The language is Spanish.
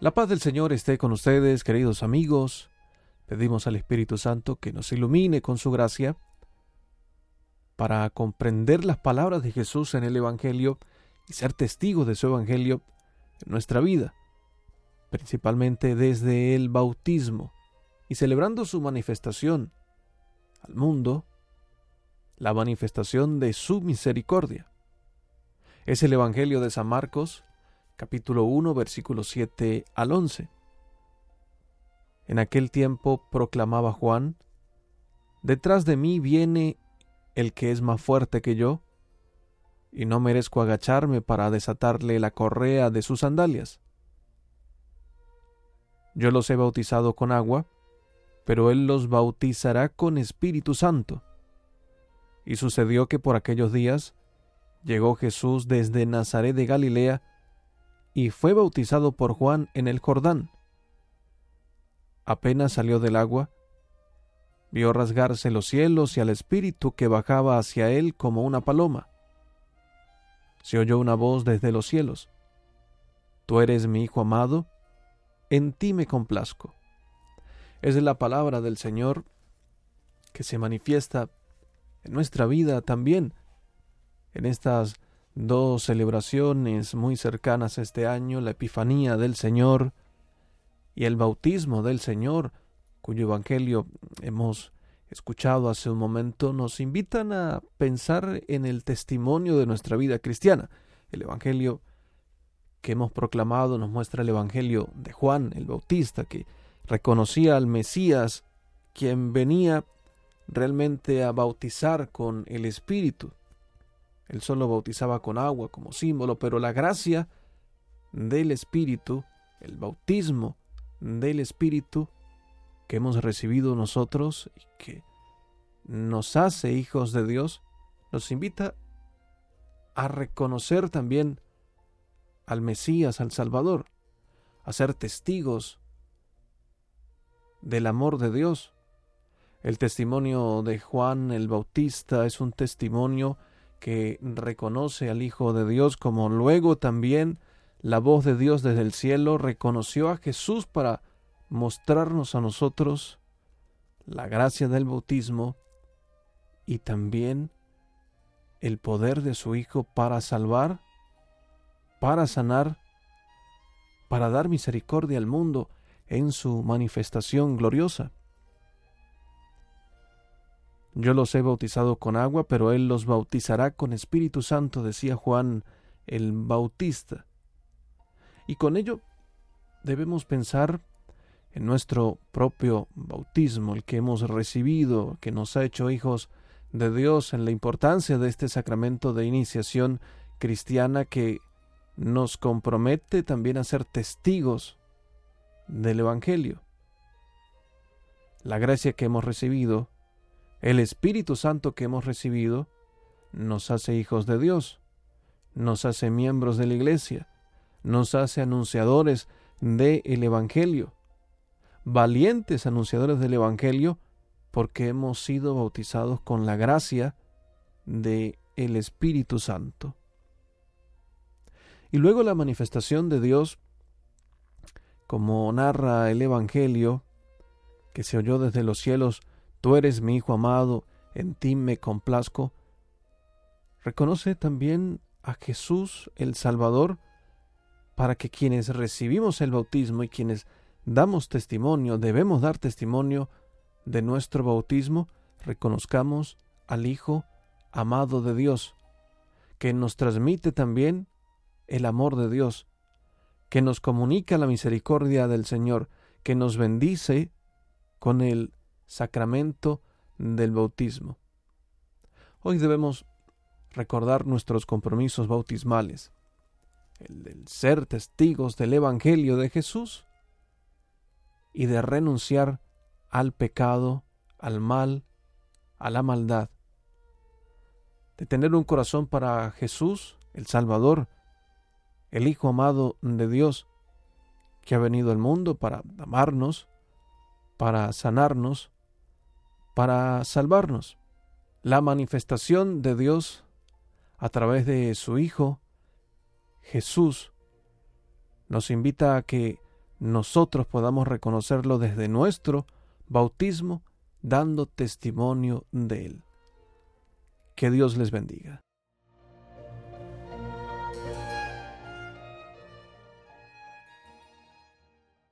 La paz del Señor esté con ustedes, queridos amigos. Pedimos al Espíritu Santo que nos ilumine con su gracia para comprender las palabras de Jesús en el Evangelio y ser testigos de su Evangelio en nuestra vida, principalmente desde el bautismo y celebrando su manifestación al mundo, la manifestación de su misericordia. Es el Evangelio de San Marcos, capítulo 1, versículos 7 al 11. En aquel tiempo proclamaba Juan, Detrás de mí viene el que es más fuerte que yo, y no merezco agacharme para desatarle la correa de sus sandalias. Yo los he bautizado con agua, pero él los bautizará con Espíritu Santo. Y sucedió que por aquellos días llegó Jesús desde Nazaret de Galilea y fue bautizado por Juan en el Jordán. Apenas salió del agua, vio rasgarse los cielos y al Espíritu que bajaba hacia él como una paloma. Se oyó una voz desde los cielos. Tú eres mi Hijo amado, en ti me complazco. Es la palabra del Señor que se manifiesta en nuestra vida también, en estas dos celebraciones muy cercanas este año, la Epifanía del Señor y el bautismo del Señor, cuyo Evangelio hemos escuchado hace un momento, nos invitan a pensar en el testimonio de nuestra vida cristiana. El Evangelio que hemos proclamado nos muestra el Evangelio de Juan el Bautista, que reconocía al Mesías, quien venía realmente a bautizar con el Espíritu. Él solo bautizaba con agua como símbolo, pero la gracia del Espíritu, el bautismo del Espíritu que hemos recibido nosotros y que nos hace hijos de Dios, nos invita a reconocer también al Mesías, al Salvador, a ser testigos del amor de Dios. El testimonio de Juan el Bautista es un testimonio que reconoce al Hijo de Dios, como luego también la voz de Dios desde el cielo reconoció a Jesús para mostrarnos a nosotros la gracia del bautismo y también el poder de su Hijo para salvar, para sanar, para dar misericordia al mundo en su manifestación gloriosa. Yo los he bautizado con agua, pero Él los bautizará con Espíritu Santo, decía Juan el Bautista. Y con ello debemos pensar en nuestro propio bautismo, el que hemos recibido, que nos ha hecho hijos de Dios, en la importancia de este sacramento de iniciación cristiana que nos compromete también a ser testigos del Evangelio. La gracia que hemos recibido el Espíritu Santo que hemos recibido nos hace hijos de Dios, nos hace miembros de la Iglesia, nos hace anunciadores del Evangelio, valientes anunciadores del Evangelio, porque hemos sido bautizados con la gracia de el Espíritu Santo. Y luego la manifestación de Dios, como narra el Evangelio, que se oyó desde los cielos, Tú eres mi Hijo amado, en ti me complazco. Reconoce también a Jesús el Salvador para que quienes recibimos el bautismo y quienes damos testimonio, debemos dar testimonio de nuestro bautismo, reconozcamos al Hijo amado de Dios, que nos transmite también el amor de Dios, que nos comunica la misericordia del Señor, que nos bendice con el sacramento del bautismo. Hoy debemos recordar nuestros compromisos bautismales, el del ser testigos del Evangelio de Jesús y de renunciar al pecado, al mal, a la maldad, de tener un corazón para Jesús, el Salvador, el Hijo amado de Dios, que ha venido al mundo para amarnos, para sanarnos, para salvarnos. La manifestación de Dios a través de su Hijo, Jesús, nos invita a que nosotros podamos reconocerlo desde nuestro bautismo, dando testimonio de Él. Que Dios les bendiga.